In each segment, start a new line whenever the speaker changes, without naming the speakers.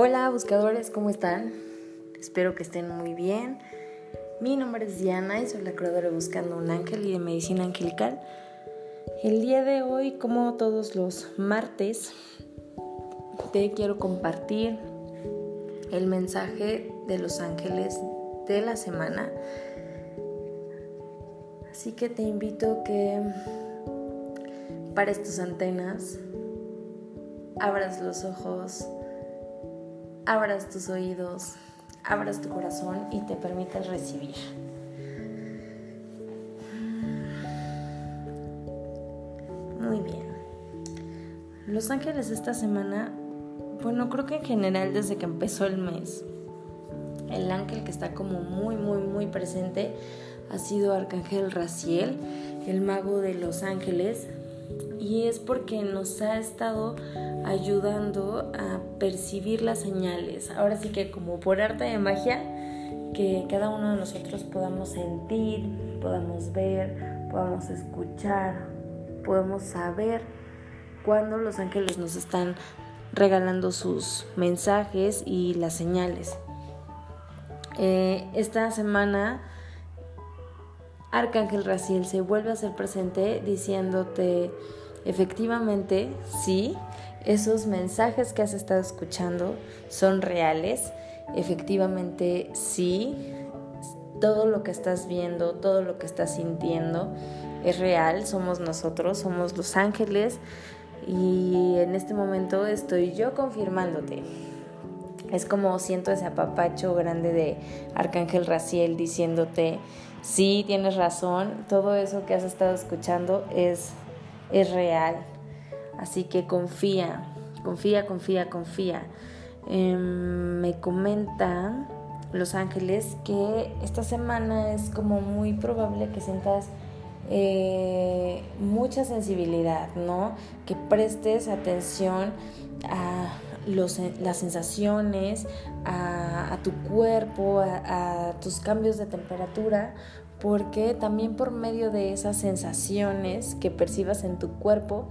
Hola buscadores, ¿cómo están? Espero que estén muy bien. Mi nombre es Diana y soy la creadora de Buscando un Ángel y de Medicina Angelical. El día de hoy, como todos los martes, te quiero compartir el mensaje de los ángeles de la semana. Así que te invito que pares tus antenas, abras los ojos, abras tus oídos, abras tu corazón y te permitas recibir. Muy bien. Los ángeles esta semana, bueno, creo que en general desde que empezó el mes, el ángel que está como muy, muy, muy presente ha sido Arcángel Raciel, el mago de los ángeles, y es porque nos ha estado ayudando a percibir las señales. Ahora sí que como por arte de magia, que cada uno de nosotros podamos sentir, podamos ver, podamos escuchar, podamos saber cuando los ángeles nos están regalando sus mensajes y las señales. Eh, esta semana Arcángel Raciel se vuelve a ser presente diciéndote efectivamente sí, esos mensajes que has estado escuchando son reales, efectivamente sí, todo lo que estás viendo, todo lo que estás sintiendo es real, somos nosotros, somos los ángeles. Y en este momento estoy yo confirmándote. Es como siento ese apapacho grande de Arcángel Raciel diciéndote, sí, tienes razón, todo eso que has estado escuchando es, es real. Así que confía, confía, confía, confía. Em, me comentan los ángeles que esta semana es como muy probable que sientas eh, mucha sensibilidad, ¿no? Que prestes atención a las sensaciones, a, tu cuerpo, a, tus cambios de temperatura, porque también por medio de esas sensaciones que percibas en tu cuerpo,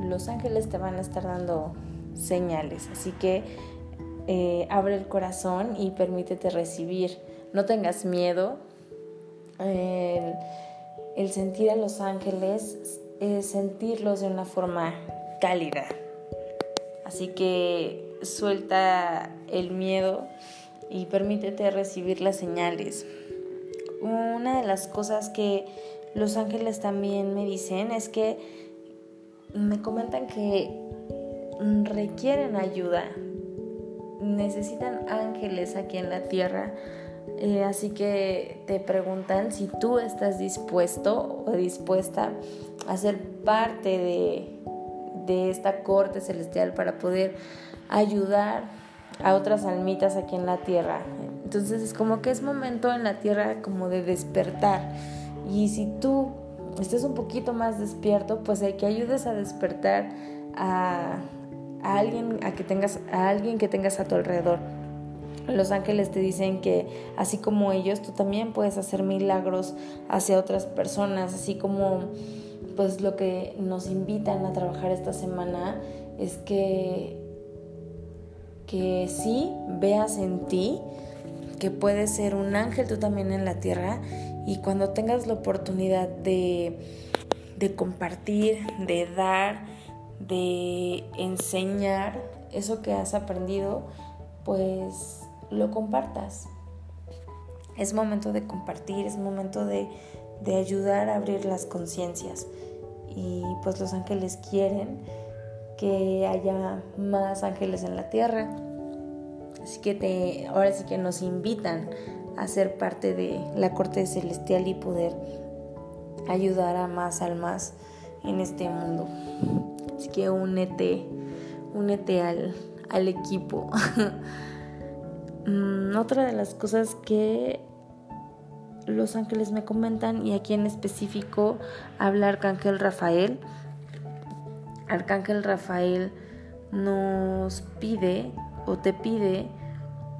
los ángeles te van a estar dando señales. Así que eh, abre el corazón y permítete recibir. No tengas miedo. El, el sentir a los ángeles es sentirlos de una forma cálida. Así que suelta el miedo y permítete recibir las señales. Una de las cosas que los ángeles también me dicen es que me comentan que requieren ayuda, necesitan ángeles aquí en la tierra. Eh, así que te preguntan si tú estás dispuesto o dispuesta a ser parte de, de esta corte celestial para poder ayudar a otras almitas aquí en la tierra. Entonces es como que es momento en la tierra como de despertar. Y si tú estés un poquito más despierto, pues hay que ayudes a despertar a, a alguien a que tengas a alguien que tengas a tu alrededor. Los ángeles te dicen que así como ellos, tú también puedes hacer milagros hacia otras personas, así como pues lo que nos invitan a trabajar esta semana es que, que sí veas en ti puedes ser un ángel tú también en la tierra y cuando tengas la oportunidad de, de compartir, de dar, de enseñar eso que has aprendido, pues lo compartas. Es momento de compartir, es momento de, de ayudar a abrir las conciencias. Y pues los ángeles quieren que haya más ángeles en la tierra. Así que te, ahora sí que nos invitan a ser parte de la corte celestial y poder ayudar a más almas en este mundo. Así que únete, únete al, al equipo. Mm, otra de las cosas que los ángeles me comentan y aquí en específico habla Arcángel Rafael. Arcángel Rafael nos pide o te pide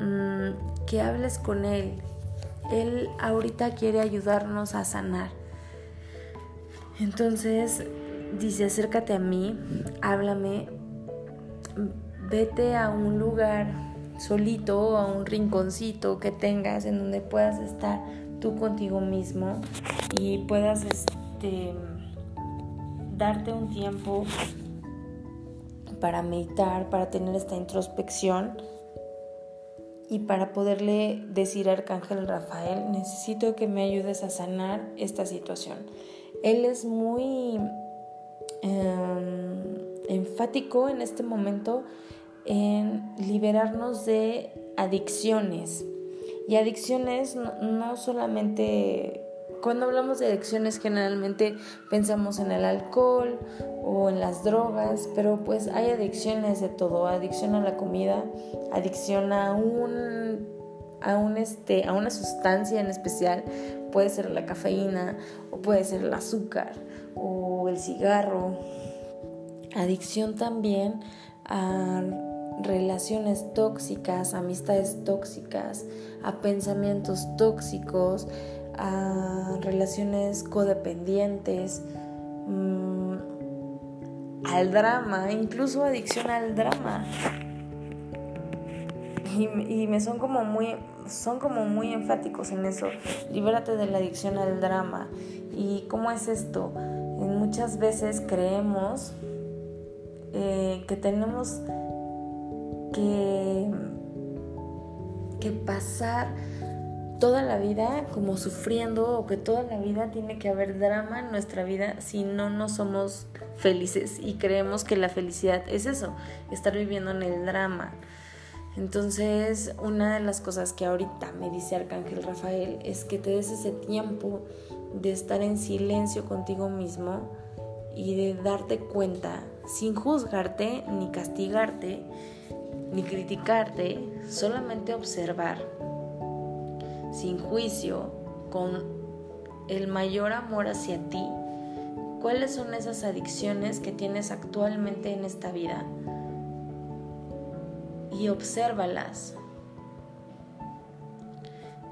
mm, que hables con él. Él ahorita quiere ayudarnos a sanar. Entonces dice, acércate a mí, háblame, vete a un lugar solito a un rinconcito que tengas en donde puedas estar tú contigo mismo y puedas este, darte un tiempo para meditar, para tener esta introspección y para poderle decir a Arcángel Rafael, necesito que me ayudes a sanar esta situación. Él es muy em, enfático en este momento en liberarnos de adicciones. Y adicciones no, solamente, cuando hablamos de adicciones generalmente pensamos en el alcohol o en las drogas, pero pues hay adicciones de todo, adicción a la comida, adicción a un, a un este, a una sustancia en especial, puede ser la cafeína o puede ser el azúcar o el cigarro. Adicción también a relaciones tóxicas, amistades tóxicas, a pensamientos tóxicos, a relaciones codependientes, mm, al drama, incluso adicción al drama. Y, me son como muy son como muy enfáticos en eso. Libérate de la adicción al drama. ¿Y cómo es esto? muchas veces creemos eh, que tenemos que, que pasar toda la vida como sufriendo o que toda la vida tiene que haber drama en nuestra vida si no no somos felices y creemos que la felicidad es eso, estar viviendo en el drama. Entonces, una de las cosas que ahorita me dice Arcángel Rafael es que te des ese tiempo de estar en silencio contigo mismo y de darte cuenta sin juzgarte ni castigarte ni criticarte, solamente observar, sin juicio, con el mayor amor hacia ti, cuáles son esas adicciones que tienes actualmente en esta vida y obsérvalas.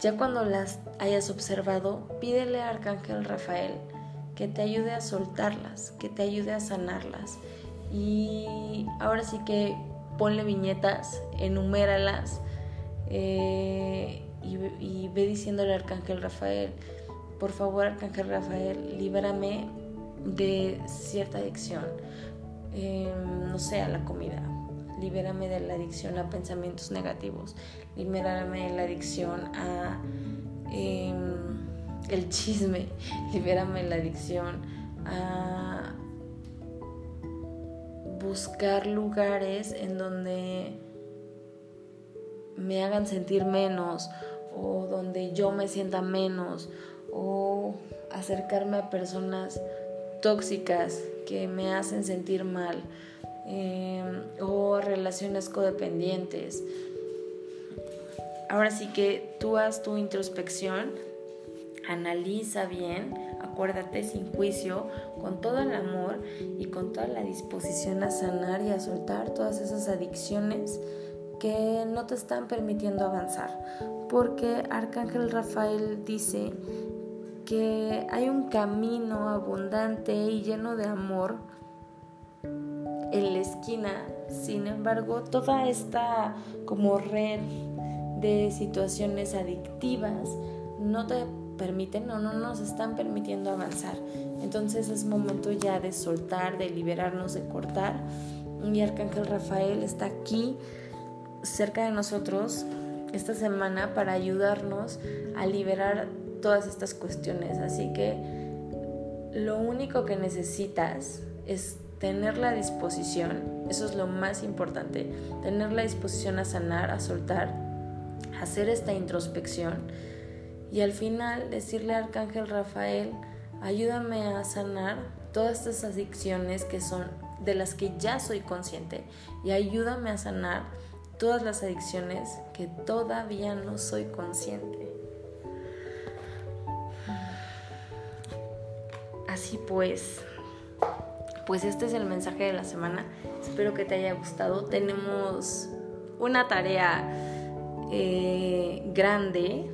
Ya cuando las hayas observado, pídele a Arcángel Rafael que te ayude a soltarlas, que te ayude a sanarlas. Y ahora sí que ponle viñetas, enuméralas eh, y, ve diciéndole al Arcángel Rafael, por favor Arcángel Rafael, libérame de cierta adicción, em, no sé, a la comida, libérame de la adicción a pensamientos negativos, libérame de la adicción a em, el chisme, libérame de la adicción a buscar lugares en donde me hagan sentir menos o donde yo me sienta menos o acercarme a personas tóxicas que me hacen sentir mal em, o relaciones codependientes. Ahora sí que tú haz tu introspección, analiza bien acuérdate sin juicio, con todo el amor y con toda la disposición a sanar y a soltar todas esas adicciones que no te están permitiendo avanzar. Porque Arcángel Rafael dice que hay un camino abundante y lleno de amor en la esquina. Sin embargo, toda esta como red de situaciones adictivas no te permiten o no nos están permitiendo avanzar. Entonces es momento ya de soltar, de liberarnos, de cortar. Y Arcángel Rafael está aquí cerca de nosotros esta semana para ayudarnos a liberar todas estas cuestiones. Así que lo único que necesitas es tener la disposición, eso es lo más importante, tener la disposición a sanar, a soltar, hacer esta introspección y al final decirle al Arcángel Rafael, ayúdame a sanar todas estas adicciones que son de las que ya soy consciente y ayúdame a sanar todas las adicciones que todavía no soy consciente. Así pues, pues este es el mensaje de la semana. Espero que te haya gustado. Tenemos una tarea eh, grande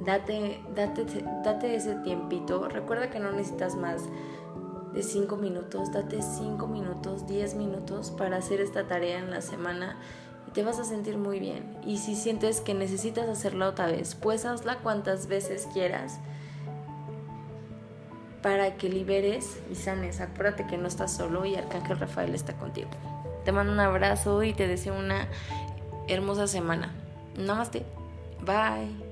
Date, date, date ese tiempito. Recuerda que no necesitas más de 5 minutos. Date 5 minutos, 10 minutos para hacer esta tarea en la semana. Te vas a sentir muy bien. Y si sientes que necesitas hacerla otra vez, pues hazla cuantas veces quieras para que liberes y sanes. Acuérdate que no estás solo y Arcángel Rafael está contigo. Te mando un abrazo y te deseo una hermosa semana. Namaste. Bye.